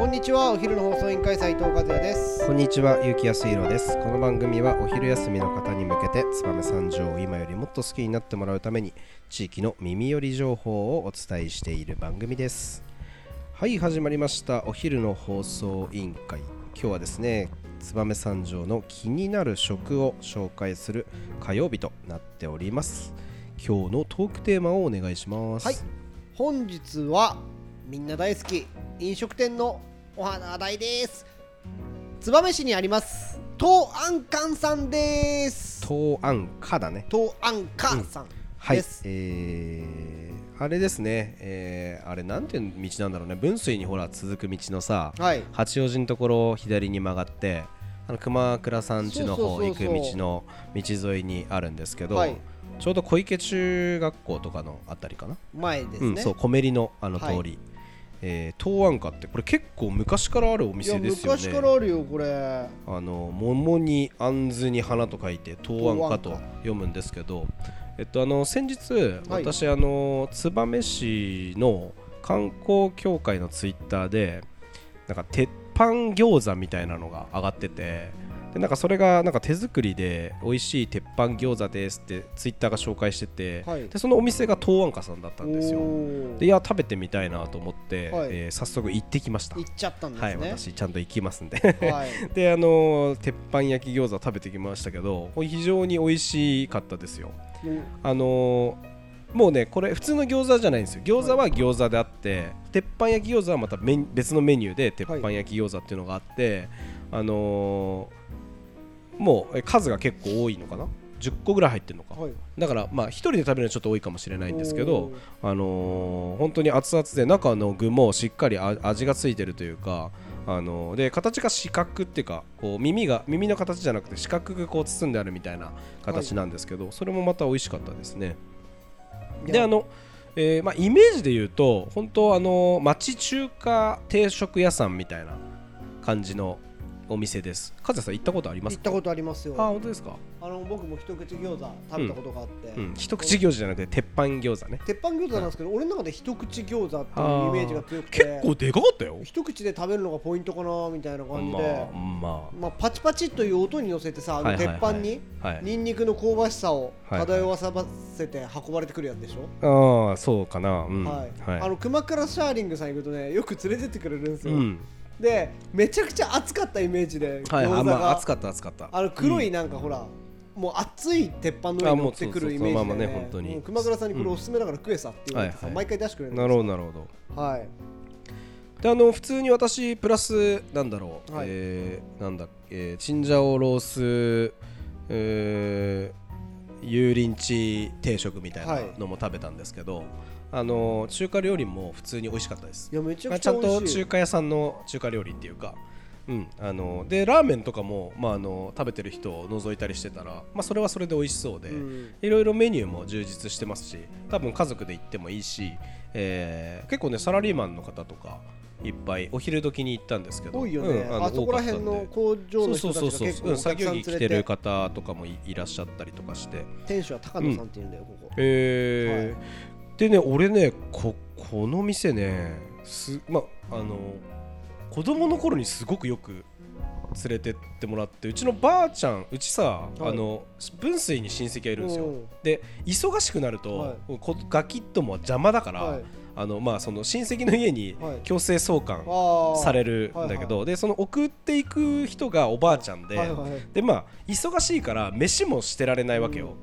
こんにちはお昼の放送委員会斉藤和也ですこんにちは、ゆうきやすいろです。この番組はお昼休みの方に向けて、燕三条を今よりもっと好きになってもらうために、地域の耳寄り情報をお伝えしている番組です。はい、始まりました。お昼の放送委員会。今日はですね、燕三条の気になる食を紹介する火曜日となっております。今日のトークテーマをお願いします。はい本日はみんな大好き飲食店のお話題です。燕市にあります。東安館さんです。東安かだね。東安館さんはい。えー、あれですね、えー、あれなんていう道なんだろうね、分水にほら続く道のさ、はい。八王子のところを左に曲がって、あの熊倉さん家の方行く道の道沿いにあるんですけど、はい。ちょうど小池中学校とかのあたりかな、前ですね、うん、そう、コメリのあの通り、はいえー東安家ってこれ結構昔からあるお店ですよね。昔からあるよこれあの桃に杏に花と書いて東安東安花と読むんですけど、えっとあの先日、はい私あの燕市の観光協会のツイッターでなんか鉄板餃子みたいなのが上がっててでなんかそれがなんか手作りで美味しい鉄板餃子ですってツイッターが紹介してて、はい。でそのお店が東安家さんだったんですよ。でいや食べてみたいなと思って、はい。えー早速行ってきました。行っちゃったんですはいね私ちゃんと行きますんで。はい。であの鉄板焼き餃子食べてきましたけどこれ非常に美味しかったですよ。うん。あのもうねこれ普通の餃子じゃないんですよ。餃子は餃子であって、鉄板焼き餃子はまた別のメニューで鉄板焼き餃子っていうのがあって、あのーもうえ数が結構多いのかな？10個ぐらい入ってるのか、はい。だからまあ1人で食べるのはちょっと多いかもしれないんですけどあのー本当に熱々で中の具もしっかりあ味がついてるというか、あのーで形が四角っていうかこう耳が耳の形じゃなくて四角くこう包んであるみたいな形なんですけど、それもまた美味しかったですね。であの、えーまあ、イメージで言うと本当あのー町中華定食屋さんみたいな感じのお店です。カズさん行ったことありますか？行ったことありますよ。あ本当ですか、あの僕も一口餃子食べたことがあって、うん、一口餃子じゃなくて鉄板餃子ね。鉄板餃子なんですけど、俺の中で一口餃子っていうイメージが強くて。結構でかかったよ。一口で食べるのがポイントかなみたいな感じで、まあままあ、パチパチという音に乗せてさあの鉄はいはいはい。板にあはい。ニンニクの香ばしさを漂わせて運ばれてくるやつでしょ、ああそうかな。うん。はい。はい。あの熊倉シャーリングさん行くとねよく連れてってくれるんですよ、うんでめちゃくちゃ熱かったイメージではい餃子が、あまあ熱かった熱かった。あの黒いなんかほら、もう熱い鉄板の上に乗ってくるイメージで、ねあもうそうそうそのままね本当に。うん熊倉さんにこれおすすめだから食えさって言われてさ、はいはい。毎回出してくれるんなですよ。るほどなるほど。はい。であの普通に私プラスなんだろう、はい。えーなんだえーチンジャオロースえー油淋鶏定食みたいなのも食べたんですけど、あの中華料理も普通に美味しかったです。いやめちゃくちゃ美味しいと中華屋さんの中華料理っていうか、うん、あのでラーメンとかも、まあ、あの食べてる人を覗いたりしてたら、まあ、それはそれで美味しそうで、うん。いろいろメニューも充実してますし多分家族で行ってもいいし、えー結構ねサラリーマンの方とかいっぱいお昼時に行ったんですけど多いよね、うんのあそこら辺の工場の人たちが結構作業着着てる方とかもいいらっしゃったりとかして。店主は高野さんっていうんだよ、ここ。えーでね俺ねここの店ねすまあの子供の頃にすごくよく連れてってもらってうちのばあちゃんうちさ、はい。あの分水に親戚がいるんですよ。う。んで忙しくなると、はい。こガキッとも邪魔だから、はい。あのまあその親戚の家にはい。強制送還されるんだけど、でその送っていく人がおばあちゃんで、はいはい。でまあ忙しいから飯もしてられないわけよ、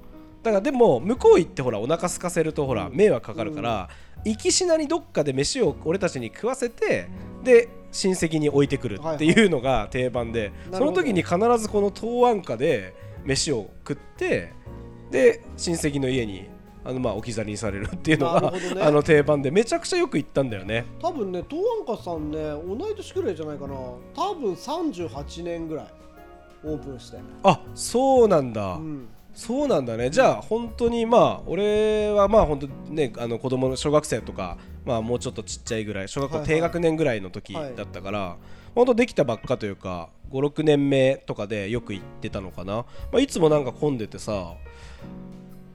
だからでも向こう行ってほらお腹空かせるとほらうん。迷惑かかるから、行きしなにどっかで飯を俺たちに食わせてで親戚に置いてくるっていうのが定番で、その時に必ずこの東安家で飯を食ってで親戚の家にあのまあ置き去りにされるっていうのが、ね。あの定番でめちゃくちゃよく行ったんだよね。多分ね東安家さんね同い年くらいじゃないかな。多分38年ぐらいオープンして、あそうなんだ、うん、そうなんだね。じゃあ本当にまあ俺はまあ本当ねあの子供の小学生とかまあもうちょっとちっちゃいぐらい小学校はいはい。低学年ぐらいの時はいだったから、本当できたばっかというか56年目とかでよく行ってたのかな、まあ、いつもなんか混んでてさ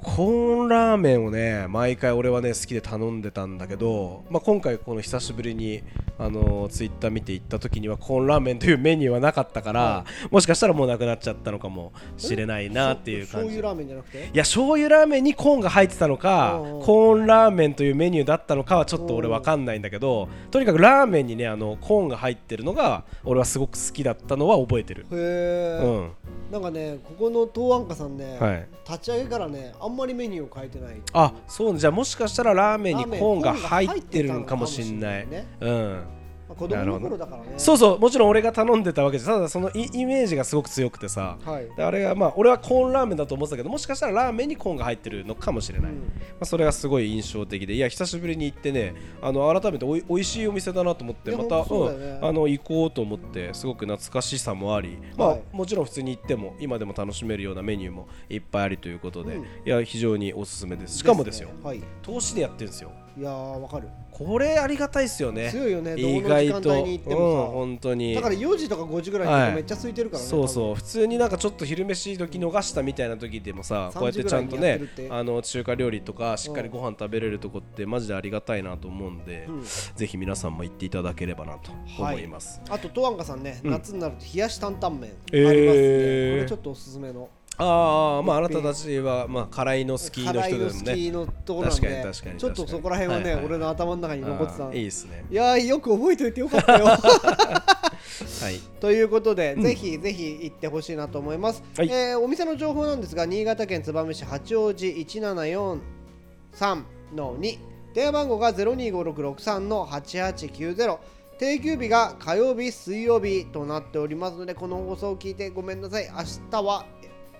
コーンラーメンをね毎回俺はね好きで頼んでたんだけど、まあ、今回この久しぶりにああのツイッター見て行った時にはコーンラーメンというメニューはなかったから、はもしかしたらもうなくなっちゃったのかもしれないなっていう感じ。醤油ラーメンじゃなくて？いや醤油ラーメンにコーンが入ってたのかうんうんコーンラーメンというメニューだったのかはちょっと俺わかんないんだけどとにかくラーメンにねあのコーンが入ってるのが俺はすごく好きだったのは覚えてる。へえ、うん。なんかねここの東安家さんね、はい。立ち上げからねあんまりメニューを変えてない。あそうじゃあもしかしたらラーメンにコーンが入ってるのかもしんないコーンが入ってうん。まあ子供の頃だからね。そうそうもちろん俺が頼んでたわけじゃただそのイイメージがすごく強くてさ。はい、であれがまあ俺はコーンラーメンだと思ってたけどもしかしたらラーメンにコーンが入ってるのかもしれない、うん。まあ、それがすごい印象的で。いや久しぶりに行ってねあの改めておいおいしいお店だなと思ってまた、ね。うんあの行こうと思ってすごく懐かしさもあり、まあはい。もちろん普通に行っても今でも楽しめるようなメニューもいっぱいありということで、うん。いや非常におすすめです。しかもですよはい。い投資でやってるんですよやーわかる。これありがたいですよね。強いよね意どの時間外と、本当に。さだから4時とか5時ぐらいにめっちゃ空いてるからね、そうそう。普通になんかちょっと昼飯時逃したみたいな時でもさ3こうやってちゃんとねあの中華料理とかしっかりご飯食べれるとこってマジでありがたいなと思うんで、うん。ぜひ皆さんも行っていただければなと思います、あと東安家さんね、うん。夏になると冷やし担々麺あえりますね、ー。これちょっとおすすめのああまああなたたちはまあ辛いのスキーの辛い人でもね。のスキーのところなんでちょっとそこら辺はね、俺の頭の中に残ってたいいですね。いやーよく覚えておいてよかったよ。はい。ということで、うん。ぜひぜひ行ってほしいなと思います、はい。えーお店の情報なんですが新潟県燕市八王子1743の2電話番号が025663の8890定休日が火曜日水曜日となっておりますのでこの放送を聞いてごめんなさい。明日は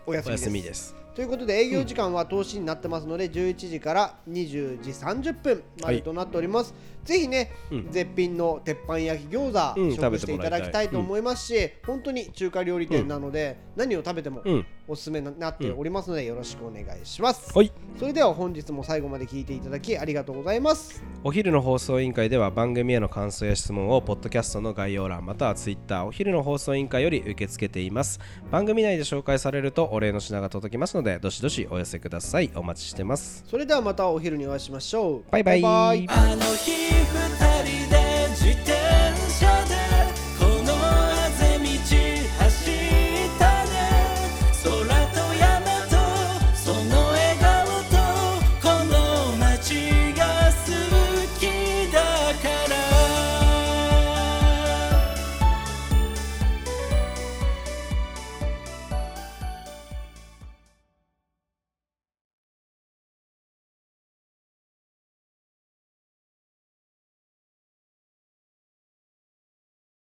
お休みです。ということで営業時間は投資になってますので、11時から20時30分までとなっております、ぜひね、うん。絶品の鉄板焼き餃子、うん食べしていただきたいと思いますし、本当に中華料理店なので、何を食べてもうん。おすすめになっておりますので、よろしくお願いします、はい。それでは本日も最後まで聞いていただきありがとうございます。お昼の放送委員会では番組への感想や質問をポッドキャストの概要欄またはツイッターお昼の放送委員会より受け付けています。番組内で紹介されるとお礼の品が届きますのでどしどしお寄せください。お待ちしてます。それではまたお昼にお会いしましょう。バイバイ。バイバイ